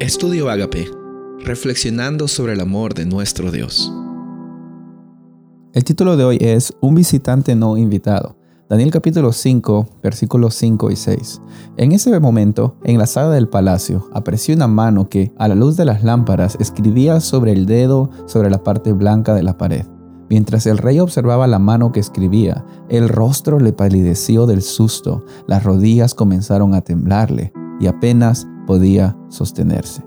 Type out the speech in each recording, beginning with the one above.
Estudio Agape, reflexionando sobre el amor de nuestro Dios. El título de hoy es Un visitante no invitado. Daniel capítulo 5, versículos 5 y 6. En ese momento, en la sala del palacio, apareció una mano que, a la luz de las lámparas, escribía sobre el dedo sobre la parte blanca de la pared. Mientras el rey observaba la mano que escribía, el rostro le palideció del susto, las rodillas comenzaron a temblarle y apenas podía sostenerse.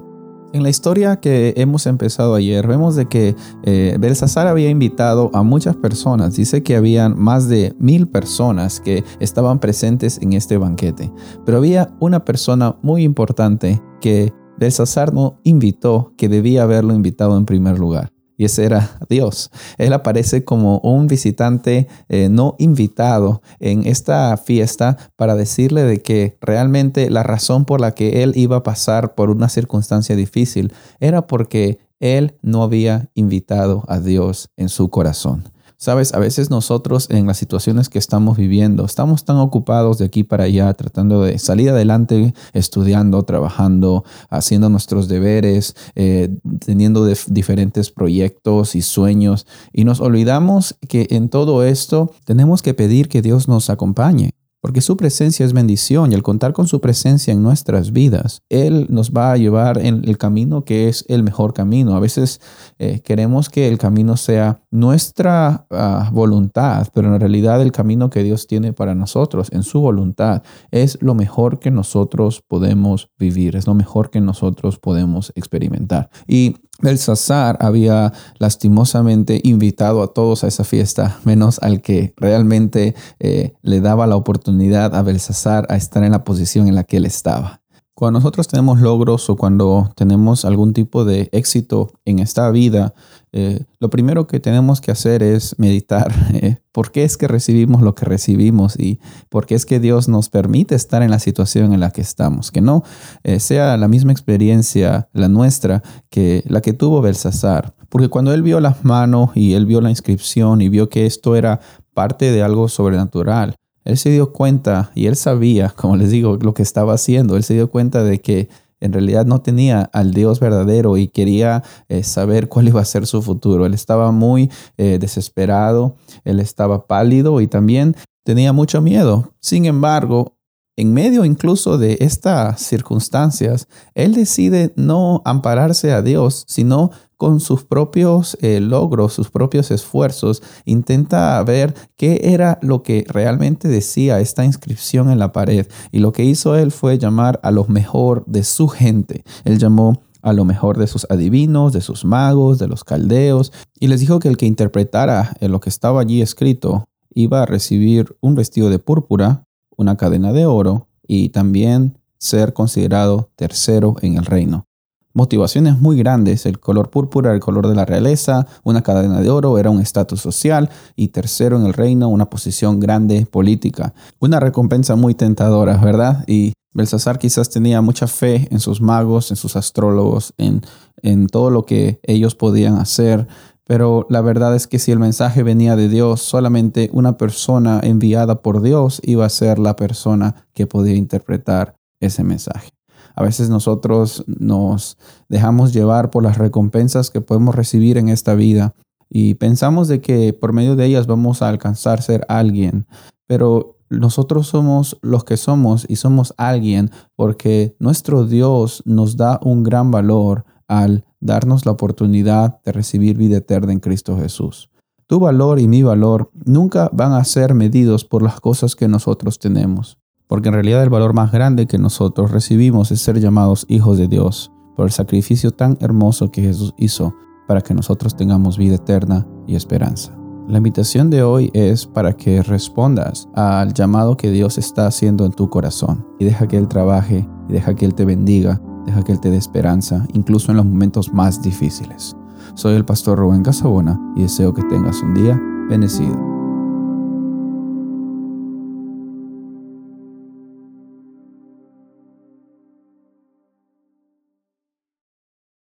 En la historia que hemos empezado ayer, vemos de que eh, había invitado a muchas personas. Dice que habían más de mil personas que estaban presentes en este banquete. Pero había una persona muy importante que Belsasar no invitó, que debía haberlo invitado en primer lugar ese era Dios. Él aparece como un visitante eh, no invitado en esta fiesta para decirle de que realmente la razón por la que él iba a pasar por una circunstancia difícil era porque él no había invitado a Dios en su corazón. Sabes, a veces nosotros en las situaciones que estamos viviendo estamos tan ocupados de aquí para allá tratando de salir adelante, estudiando, trabajando, haciendo nuestros deberes, eh, teniendo diferentes proyectos y sueños y nos olvidamos que en todo esto tenemos que pedir que Dios nos acompañe porque su presencia es bendición y al contar con su presencia en nuestras vidas, Él nos va a llevar en el camino que es el mejor camino. A veces eh, queremos que el camino sea nuestra ah, voluntad, pero en realidad el camino que Dios tiene para nosotros, en su voluntad, es lo mejor que nosotros podemos vivir, es lo mejor que nosotros podemos experimentar. Y Belsasar había lastimosamente invitado a todos a esa fiesta, menos al que realmente eh, le daba la oportunidad a Belsasar a estar en la posición en la que él estaba. Cuando nosotros tenemos logros o cuando tenemos algún tipo de éxito en esta vida, eh, lo primero que tenemos que hacer es meditar eh, por qué es que recibimos lo que recibimos y por qué es que Dios nos permite estar en la situación en la que estamos. Que no eh, sea la misma experiencia la nuestra que la que tuvo Belsasar. Porque cuando él vio las manos y él vio la inscripción y vio que esto era parte de algo sobrenatural, él se dio cuenta y él sabía, como les digo, lo que estaba haciendo. Él se dio cuenta de que en realidad no tenía al Dios verdadero y quería eh, saber cuál iba a ser su futuro. Él estaba muy eh, desesperado, él estaba pálido y también tenía mucho miedo. Sin embargo, en medio incluso de estas circunstancias, él decide no ampararse a Dios, sino con sus propios eh, logros, sus propios esfuerzos, intenta ver qué era lo que realmente decía esta inscripción en la pared. Y lo que hizo él fue llamar a lo mejor de su gente. Él llamó a lo mejor de sus adivinos, de sus magos, de los caldeos, y les dijo que el que interpretara lo que estaba allí escrito iba a recibir un vestido de púrpura, una cadena de oro y también ser considerado tercero en el reino motivaciones muy grandes. El color púrpura el color de la realeza, una cadena de oro era un estatus social y tercero en el reino, una posición grande política. Una recompensa muy tentadora, ¿verdad? Y Belsasar quizás tenía mucha fe en sus magos, en sus astrólogos, en, en todo lo que ellos podían hacer. Pero la verdad es que si el mensaje venía de Dios, solamente una persona enviada por Dios iba a ser la persona que podía interpretar ese mensaje. A veces nosotros nos dejamos llevar por las recompensas que podemos recibir en esta vida y pensamos de que por medio de ellas vamos a alcanzar ser alguien, pero nosotros somos los que somos y somos alguien porque nuestro Dios nos da un gran valor al darnos la oportunidad de recibir vida eterna en Cristo Jesús. Tu valor y mi valor nunca van a ser medidos por las cosas que nosotros tenemos porque en realidad el valor más grande que nosotros recibimos es ser llamados hijos de Dios por el sacrificio tan hermoso que Jesús hizo para que nosotros tengamos vida eterna y esperanza. La invitación de hoy es para que respondas al llamado que Dios está haciendo en tu corazón y deja que Él trabaje y deja que Él te bendiga, deja que Él te dé esperanza, incluso en los momentos más difíciles. Soy el pastor Rubén Casabona y deseo que tengas un día bendecido.